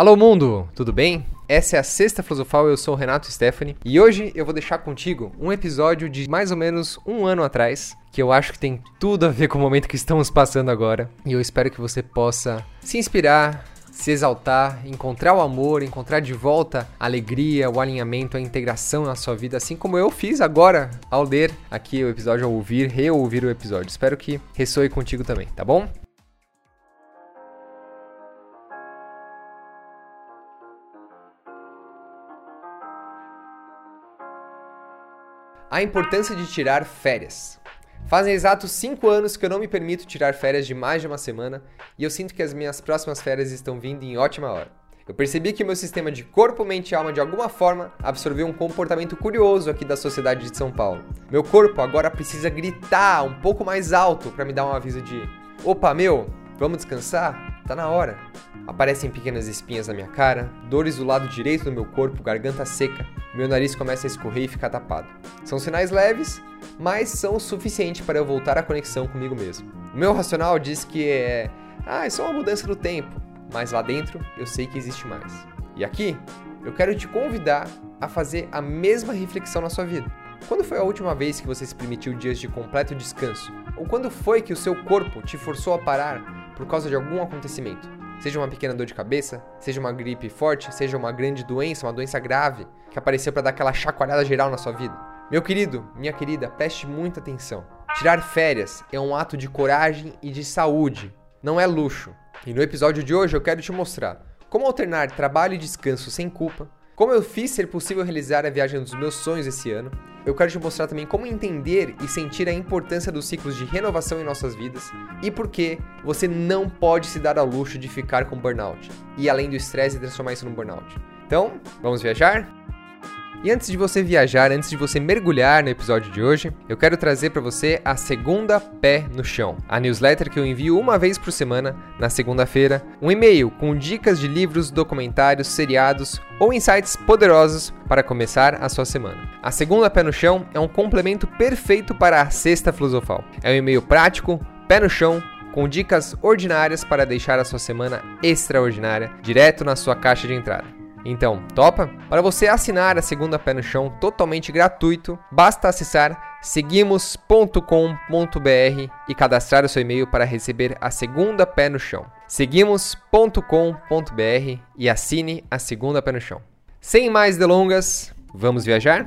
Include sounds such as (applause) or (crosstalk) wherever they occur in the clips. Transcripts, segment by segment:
Alô mundo, tudo bem? Essa é a Sexta Filosofal, eu sou o Renato Stephanie e hoje eu vou deixar contigo um episódio de mais ou menos um ano atrás que eu acho que tem tudo a ver com o momento que estamos passando agora e eu espero que você possa se inspirar, se exaltar, encontrar o amor, encontrar de volta a alegria, o alinhamento, a integração na sua vida, assim como eu fiz agora ao ler aqui o episódio, ao ouvir, reouvir o episódio. Espero que ressoe contigo também, tá bom? A importância de tirar férias. Fazem exatos 5 anos que eu não me permito tirar férias de mais de uma semana e eu sinto que as minhas próximas férias estão vindo em ótima hora. Eu percebi que meu sistema de corpo, mente e alma de alguma forma absorveu um comportamento curioso aqui da sociedade de São Paulo. Meu corpo agora precisa gritar um pouco mais alto para me dar um aviso de: "Opa, meu, vamos descansar? Tá na hora". Aparecem pequenas espinhas na minha cara, dores do lado direito do meu corpo, garganta seca, meu nariz começa a escorrer e ficar tapado. São sinais leves, mas são o suficiente para eu voltar à conexão comigo mesmo. O meu racional diz que é. Ah, é só uma mudança do tempo, mas lá dentro eu sei que existe mais. E aqui, eu quero te convidar a fazer a mesma reflexão na sua vida. Quando foi a última vez que você se permitiu dias de completo descanso? Ou quando foi que o seu corpo te forçou a parar por causa de algum acontecimento? Seja uma pequena dor de cabeça, seja uma gripe forte, seja uma grande doença, uma doença grave que apareceu para dar aquela chacoalhada geral na sua vida. Meu querido, minha querida, preste muita atenção. Tirar férias é um ato de coragem e de saúde, não é luxo. E no episódio de hoje eu quero te mostrar como alternar trabalho e descanso sem culpa, como eu fiz ser possível realizar a viagem dos meus sonhos esse ano, eu quero te mostrar também como entender e sentir a importância dos ciclos de renovação em nossas vidas e por que você não pode se dar ao luxo de ficar com burnout e além do estresse transformar isso num burnout. Então, vamos viajar? E antes de você viajar, antes de você mergulhar no episódio de hoje, eu quero trazer para você a segunda pé no chão, a newsletter que eu envio uma vez por semana, na segunda-feira, um e-mail com dicas de livros, documentários, seriados ou insights poderosos para começar a sua semana. A segunda pé no chão é um complemento perfeito para a sexta filosofal. É um e-mail prático, pé no chão, com dicas ordinárias para deixar a sua semana extraordinária direto na sua caixa de entrada. Então, topa? Para você assinar a segunda pé no chão totalmente gratuito, basta acessar seguimos.com.br e cadastrar o seu e-mail para receber a segunda pé no chão. seguimos.com.br e assine a segunda pé no chão. Sem mais delongas, vamos viajar?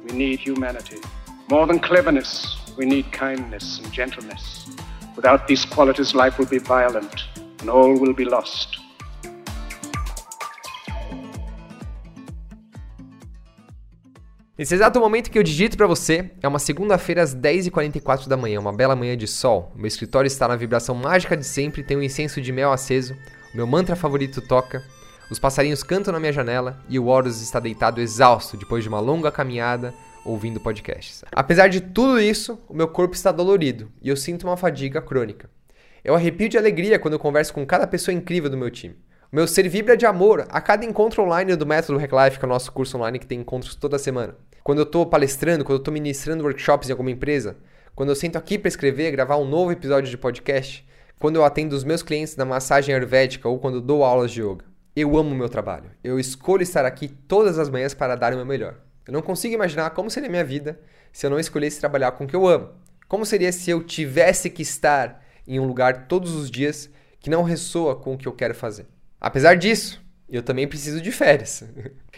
we need humanity. More than cleverness, we need kindness and gentleness. Without these qualities, life will be violent and all will be lost. Nesse exato momento que eu digito para você, é uma segunda-feira às 10h44 da manhã, uma bela manhã de sol. Meu escritório está na vibração mágica de sempre, tem um incenso de mel aceso, meu mantra favorito toca, os passarinhos cantam na minha janela e o Horus está deitado exausto depois de uma longa caminhada ouvindo podcasts. Apesar de tudo isso, o meu corpo está dolorido e eu sinto uma fadiga crônica. Eu arrepio de alegria quando eu converso com cada pessoa incrível do meu time. O meu ser vibra de amor a cada encontro online do Método Hack Life, que é o nosso curso online que tem encontros toda semana. Quando eu estou palestrando, quando eu estou ministrando workshops em alguma empresa, quando eu sento aqui para escrever, gravar um novo episódio de podcast, quando eu atendo os meus clientes na massagem ayurvédica ou quando dou aulas de yoga. Eu amo o meu trabalho. Eu escolho estar aqui todas as manhãs para dar o meu melhor. Eu não consigo imaginar como seria minha vida se eu não escolhesse trabalhar com o que eu amo. Como seria se eu tivesse que estar em um lugar todos os dias que não ressoa com o que eu quero fazer. Apesar disso, eu também preciso de férias. (laughs)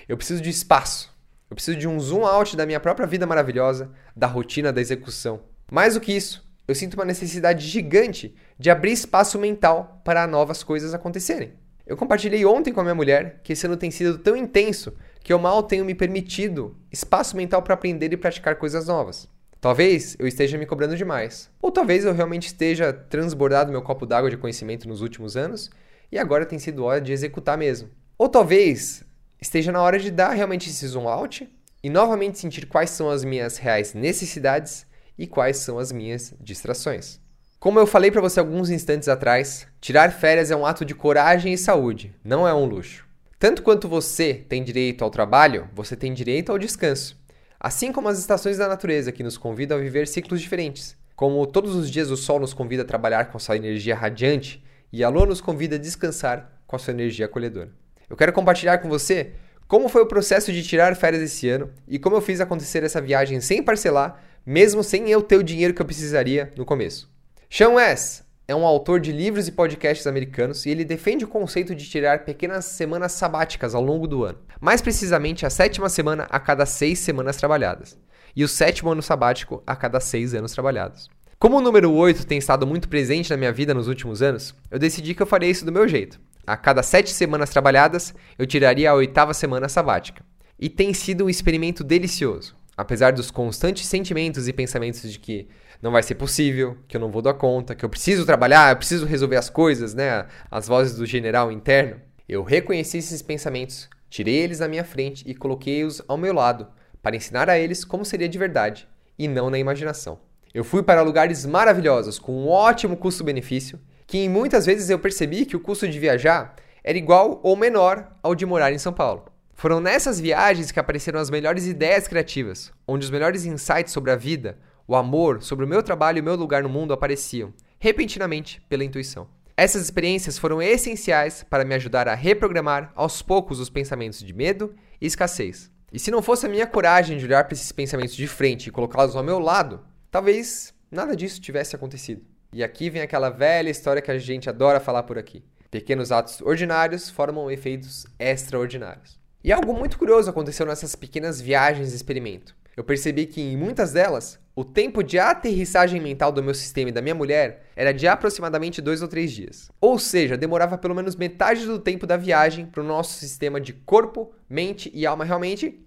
Eu preciso de espaço. Eu preciso de um zoom out da minha própria vida maravilhosa, da rotina da execução. Mais do que isso, eu sinto uma necessidade gigante de abrir espaço mental para novas coisas acontecerem. Eu compartilhei ontem com a minha mulher que esse ano tem sido tão intenso que eu mal tenho me permitido espaço mental para aprender e praticar coisas novas. Talvez eu esteja me cobrando demais, ou talvez eu realmente esteja transbordado meu copo d'água de conhecimento nos últimos anos e agora tem sido hora de executar mesmo. Ou talvez esteja na hora de dar realmente esse zoom out e novamente sentir quais são as minhas reais necessidades e quais são as minhas distrações. Como eu falei para você alguns instantes atrás, tirar férias é um ato de coragem e saúde, não é um luxo. Tanto quanto você tem direito ao trabalho, você tem direito ao descanso. Assim como as estações da natureza que nos convidam a viver ciclos diferentes. Como todos os dias o sol nos convida a trabalhar com sua energia radiante e a lua nos convida a descansar com a sua energia acolhedora. Eu quero compartilhar com você como foi o processo de tirar férias esse ano e como eu fiz acontecer essa viagem sem parcelar, mesmo sem eu ter o dinheiro que eu precisaria no começo. Sean Wes é um autor de livros e podcasts americanos e ele defende o conceito de tirar pequenas semanas sabáticas ao longo do ano, mais precisamente a sétima semana a cada seis semanas trabalhadas, e o sétimo ano sabático a cada seis anos trabalhados. Como o número 8 tem estado muito presente na minha vida nos últimos anos, eu decidi que eu faria isso do meu jeito. A cada sete semanas trabalhadas, eu tiraria a oitava semana sabática. E tem sido um experimento delicioso. Apesar dos constantes sentimentos e pensamentos de que não vai ser possível, que eu não vou dar conta, que eu preciso trabalhar, eu preciso resolver as coisas, né? As vozes do general interno. Eu reconheci esses pensamentos, tirei eles na minha frente e coloquei-os ao meu lado, para ensinar a eles como seria de verdade e não na imaginação. Eu fui para lugares maravilhosos com um ótimo custo-benefício que muitas vezes eu percebi que o custo de viajar era igual ou menor ao de morar em São Paulo. Foram nessas viagens que apareceram as melhores ideias criativas, onde os melhores insights sobre a vida, o amor, sobre o meu trabalho e o meu lugar no mundo apareciam, repentinamente, pela intuição. Essas experiências foram essenciais para me ajudar a reprogramar aos poucos os pensamentos de medo e escassez. E se não fosse a minha coragem de olhar para esses pensamentos de frente e colocá-los ao meu lado, talvez nada disso tivesse acontecido. E aqui vem aquela velha história que a gente adora falar por aqui. Pequenos atos ordinários formam efeitos extraordinários. E algo muito curioso aconteceu nessas pequenas viagens de experimento. Eu percebi que em muitas delas, o tempo de aterrissagem mental do meu sistema e da minha mulher era de aproximadamente dois ou três dias. Ou seja, demorava pelo menos metade do tempo da viagem para o nosso sistema de corpo, mente e alma realmente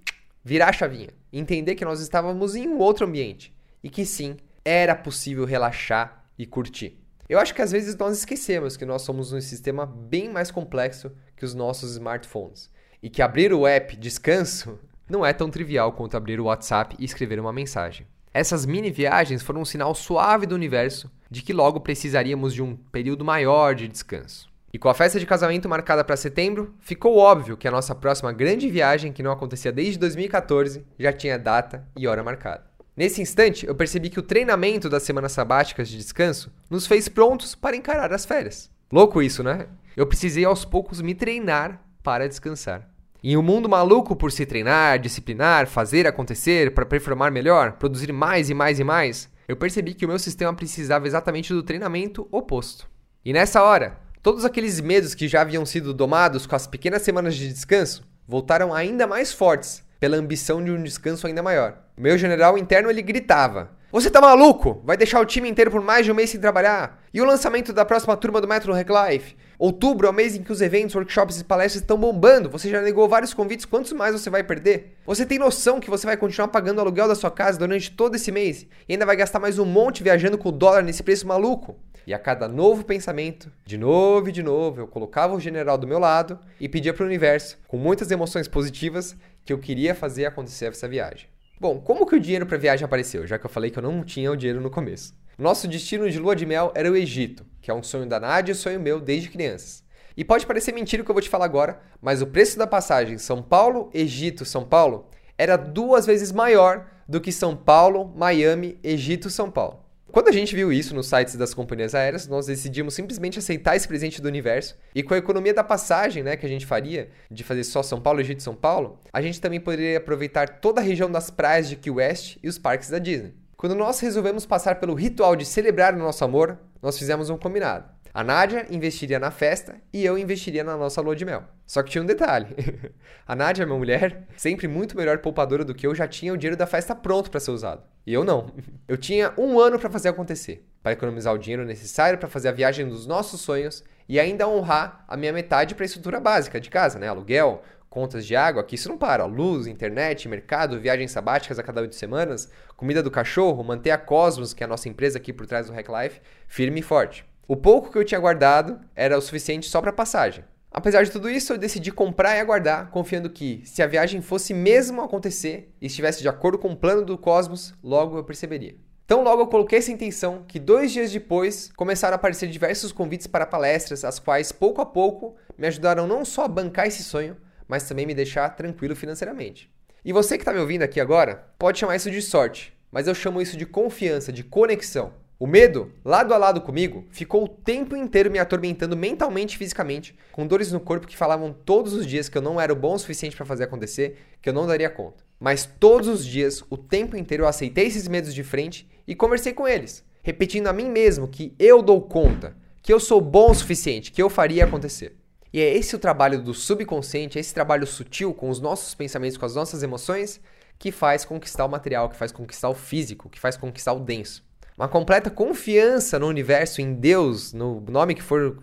virar a chavinha. Entender que nós estávamos em um outro ambiente e que sim, era possível relaxar e curtir. Eu acho que às vezes nós esquecemos que nós somos um sistema bem mais complexo que os nossos smartphones e que abrir o app Descanso não é tão trivial quanto abrir o WhatsApp e escrever uma mensagem. Essas mini viagens foram um sinal suave do universo de que logo precisaríamos de um período maior de descanso. E com a festa de casamento marcada para setembro, ficou óbvio que a nossa próxima grande viagem, que não acontecia desde 2014, já tinha data e hora marcada. Nesse instante, eu percebi que o treinamento das semanas sabáticas de descanso nos fez prontos para encarar as férias. Louco isso, né? Eu precisei aos poucos me treinar para descansar. Em um mundo maluco por se treinar, disciplinar, fazer acontecer para performar melhor, produzir mais e mais e mais, eu percebi que o meu sistema precisava exatamente do treinamento oposto. E nessa hora, todos aqueles medos que já haviam sido domados com as pequenas semanas de descanso voltaram ainda mais fortes pela ambição de um descanso ainda maior. Meu general interno ele gritava: Você tá maluco? Vai deixar o time inteiro por mais de um mês sem trabalhar? E o lançamento da próxima turma do Metro Reclife? Outubro é o mês em que os eventos, workshops e palestras estão bombando. Você já negou vários convites, quantos mais você vai perder? Você tem noção que você vai continuar pagando o aluguel da sua casa durante todo esse mês e ainda vai gastar mais um monte viajando com o dólar nesse preço maluco? E a cada novo pensamento, de novo e de novo, eu colocava o general do meu lado e pedia para o universo, com muitas emoções positivas, que eu queria fazer acontecer essa viagem. Bom, como que o dinheiro para viagem apareceu? Já que eu falei que eu não tinha o dinheiro no começo. Nosso destino de lua de mel era o Egito, que é um sonho da Nádia e sonho meu desde crianças. E pode parecer mentira o que eu vou te falar agora, mas o preço da passagem São Paulo, Egito, São Paulo era duas vezes maior do que São Paulo, Miami, Egito, São Paulo. Quando a gente viu isso nos sites das companhias aéreas, nós decidimos simplesmente aceitar esse presente do universo. E com a economia da passagem, né, que a gente faria, de fazer só São Paulo, Egito São Paulo, a gente também poderia aproveitar toda a região das praias de Key West e os parques da Disney. Quando nós resolvemos passar pelo ritual de celebrar o nosso amor, nós fizemos um combinado. A Nádia investiria na festa e eu investiria na nossa lua de mel. Só que tinha um detalhe. (laughs) a Nádia, minha mulher, sempre muito melhor poupadora do que eu, já tinha o dinheiro da festa pronto para ser usado. E eu não. (laughs) Eu tinha um ano para fazer acontecer, para economizar o dinheiro necessário para fazer a viagem dos nossos sonhos e ainda honrar a minha metade para a estrutura básica de casa, né? Aluguel, contas de água, que isso não para. Luz, internet, mercado, viagens sabáticas a cada oito semanas, comida do cachorro, manter a Cosmos, que é a nossa empresa aqui por trás do Hack Life, firme e forte. O pouco que eu tinha guardado era o suficiente só para passagem. Apesar de tudo isso, eu decidi comprar e aguardar, confiando que, se a viagem fosse mesmo acontecer e estivesse de acordo com o plano do cosmos, logo eu perceberia. Então, logo eu coloquei essa intenção que dois dias depois começaram a aparecer diversos convites para palestras, as quais, pouco a pouco, me ajudaram não só a bancar esse sonho, mas também me deixar tranquilo financeiramente. E você que está me ouvindo aqui agora, pode chamar isso de sorte, mas eu chamo isso de confiança, de conexão. O medo, lado a lado comigo, ficou o tempo inteiro me atormentando mentalmente e fisicamente, com dores no corpo que falavam todos os dias que eu não era bom o suficiente para fazer acontecer, que eu não daria conta. Mas todos os dias, o tempo inteiro, eu aceitei esses medos de frente e conversei com eles, repetindo a mim mesmo que eu dou conta, que eu sou bom o suficiente, que eu faria acontecer. E é esse o trabalho do subconsciente, é esse trabalho sutil com os nossos pensamentos, com as nossas emoções, que faz conquistar o material, que faz conquistar o físico, que faz conquistar o denso uma completa confiança no universo, em Deus, no nome que for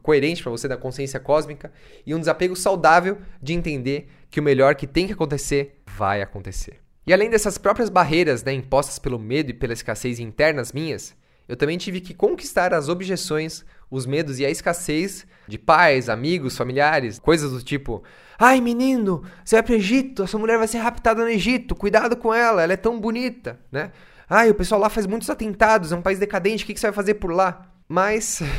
coerente para você da consciência cósmica, e um desapego saudável de entender que o melhor que tem que acontecer vai acontecer. E além dessas próprias barreiras né, impostas pelo medo e pela escassez internas minhas, eu também tive que conquistar as objeções, os medos e a escassez de pais, amigos, familiares, coisas do tipo: Ai menino, você vai para o Egito, a sua mulher vai ser raptada no Egito, cuidado com ela, ela é tão bonita, né? Ai, o pessoal lá faz muitos atentados, é um país decadente, o que, que você vai fazer por lá? Mas. (laughs)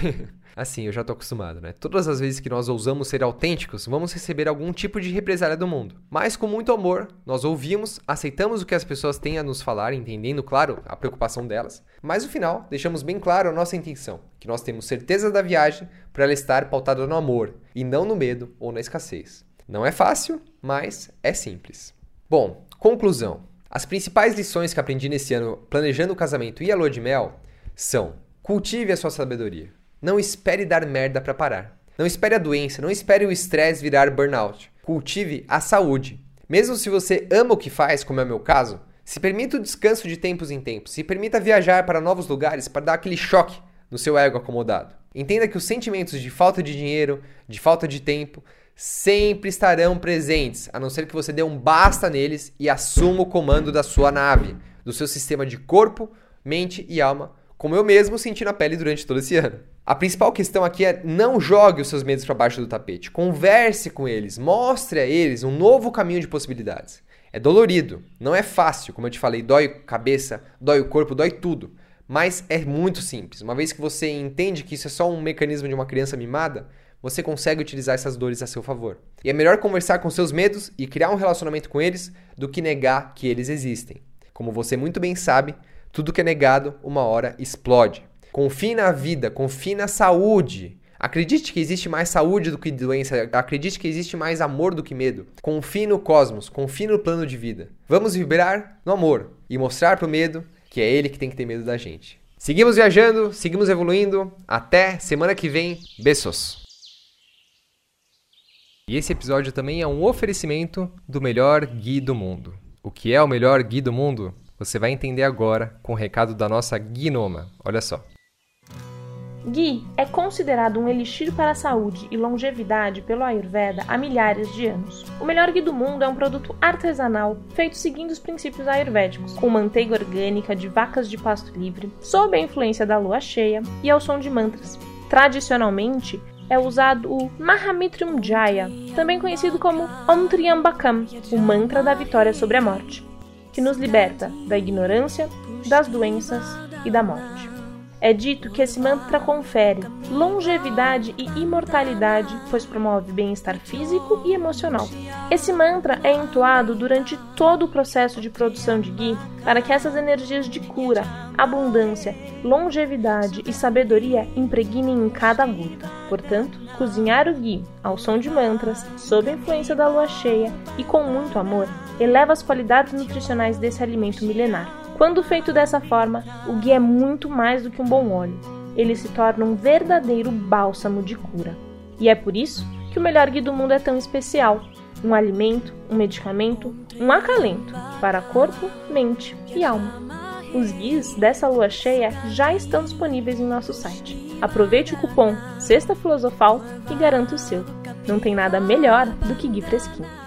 assim, eu já tô acostumado, né? Todas as vezes que nós ousamos ser autênticos, vamos receber algum tipo de represália do mundo. Mas com muito amor, nós ouvimos, aceitamos o que as pessoas têm a nos falar, entendendo, claro, a preocupação delas. Mas no final, deixamos bem claro a nossa intenção, que nós temos certeza da viagem para ela estar pautada no amor e não no medo ou na escassez. Não é fácil, mas é simples. Bom, conclusão. As principais lições que aprendi nesse ano planejando o casamento e a lua de mel são: cultive a sua sabedoria. Não espere dar merda para parar. Não espere a doença, não espere o estresse virar burnout. Cultive a saúde. Mesmo se você ama o que faz, como é o meu caso, se permita o descanso de tempos em tempos. Se permita viajar para novos lugares para dar aquele choque no seu ego acomodado. Entenda que os sentimentos de falta de dinheiro, de falta de tempo, sempre estarão presentes, a não ser que você dê um basta neles e assuma o comando da sua nave, do seu sistema de corpo, mente e alma, como eu mesmo senti na pele durante todo esse ano. A principal questão aqui é não jogue os seus medos para baixo do tapete. Converse com eles, mostre a eles um novo caminho de possibilidades. É dolorido, não é fácil, como eu te falei, dói cabeça, dói o corpo, dói tudo. Mas é muito simples. Uma vez que você entende que isso é só um mecanismo de uma criança mimada, você consegue utilizar essas dores a seu favor. E é melhor conversar com seus medos e criar um relacionamento com eles do que negar que eles existem. Como você muito bem sabe, tudo que é negado, uma hora explode. Confie na vida, confie na saúde. Acredite que existe mais saúde do que doença, acredite que existe mais amor do que medo. Confie no cosmos, confie no plano de vida. Vamos vibrar no amor e mostrar pro medo que é ele que tem que ter medo da gente. Seguimos viajando, seguimos evoluindo. Até semana que vem. Beijos. E esse episódio também é um oferecimento do melhor Gui do mundo. O que é o melhor Gui do mundo? Você vai entender agora com o recado da nossa Guinoma. Olha só. Ghee é considerado um elixir para a saúde e longevidade pelo Ayurveda há milhares de anos. O melhor ghee do mundo é um produto artesanal feito seguindo os princípios ayurvédicos, com manteiga orgânica de vacas de pasto livre, sob a influência da lua cheia e ao som de mantras. Tradicionalmente, é usado o Mahamitrium Jaya, também conhecido como Om Triambakam, o mantra da vitória sobre a morte, que nos liberta da ignorância, das doenças e da morte. É dito que esse mantra confere longevidade e imortalidade, pois promove bem-estar físico e emocional. Esse mantra é entoado durante todo o processo de produção de ghee para que essas energias de cura, abundância, longevidade e sabedoria impregnem em cada gota. Portanto, cozinhar o ghee ao som de mantras, sob a influência da lua cheia e com muito amor, eleva as qualidades nutricionais desse alimento milenar. Quando feito dessa forma, o ghee é muito mais do que um bom óleo. Ele se torna um verdadeiro bálsamo de cura. E é por isso que o melhor ghee do mundo é tão especial. Um alimento, um medicamento, um acalento para corpo, mente e alma. Os guias dessa lua cheia já estão disponíveis em nosso site. Aproveite o cupom Sexta Filosofal e garanta o seu. Não tem nada melhor do que Gui fresquinho.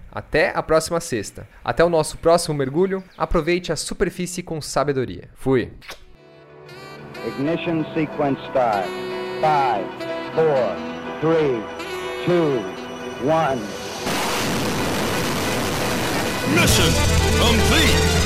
Até a próxima sexta. Até o nosso próximo mergulho. Aproveite a superfície com sabedoria. Fui. Ignition sequence start. 5, 4, 3, 2, 1. Mission complete.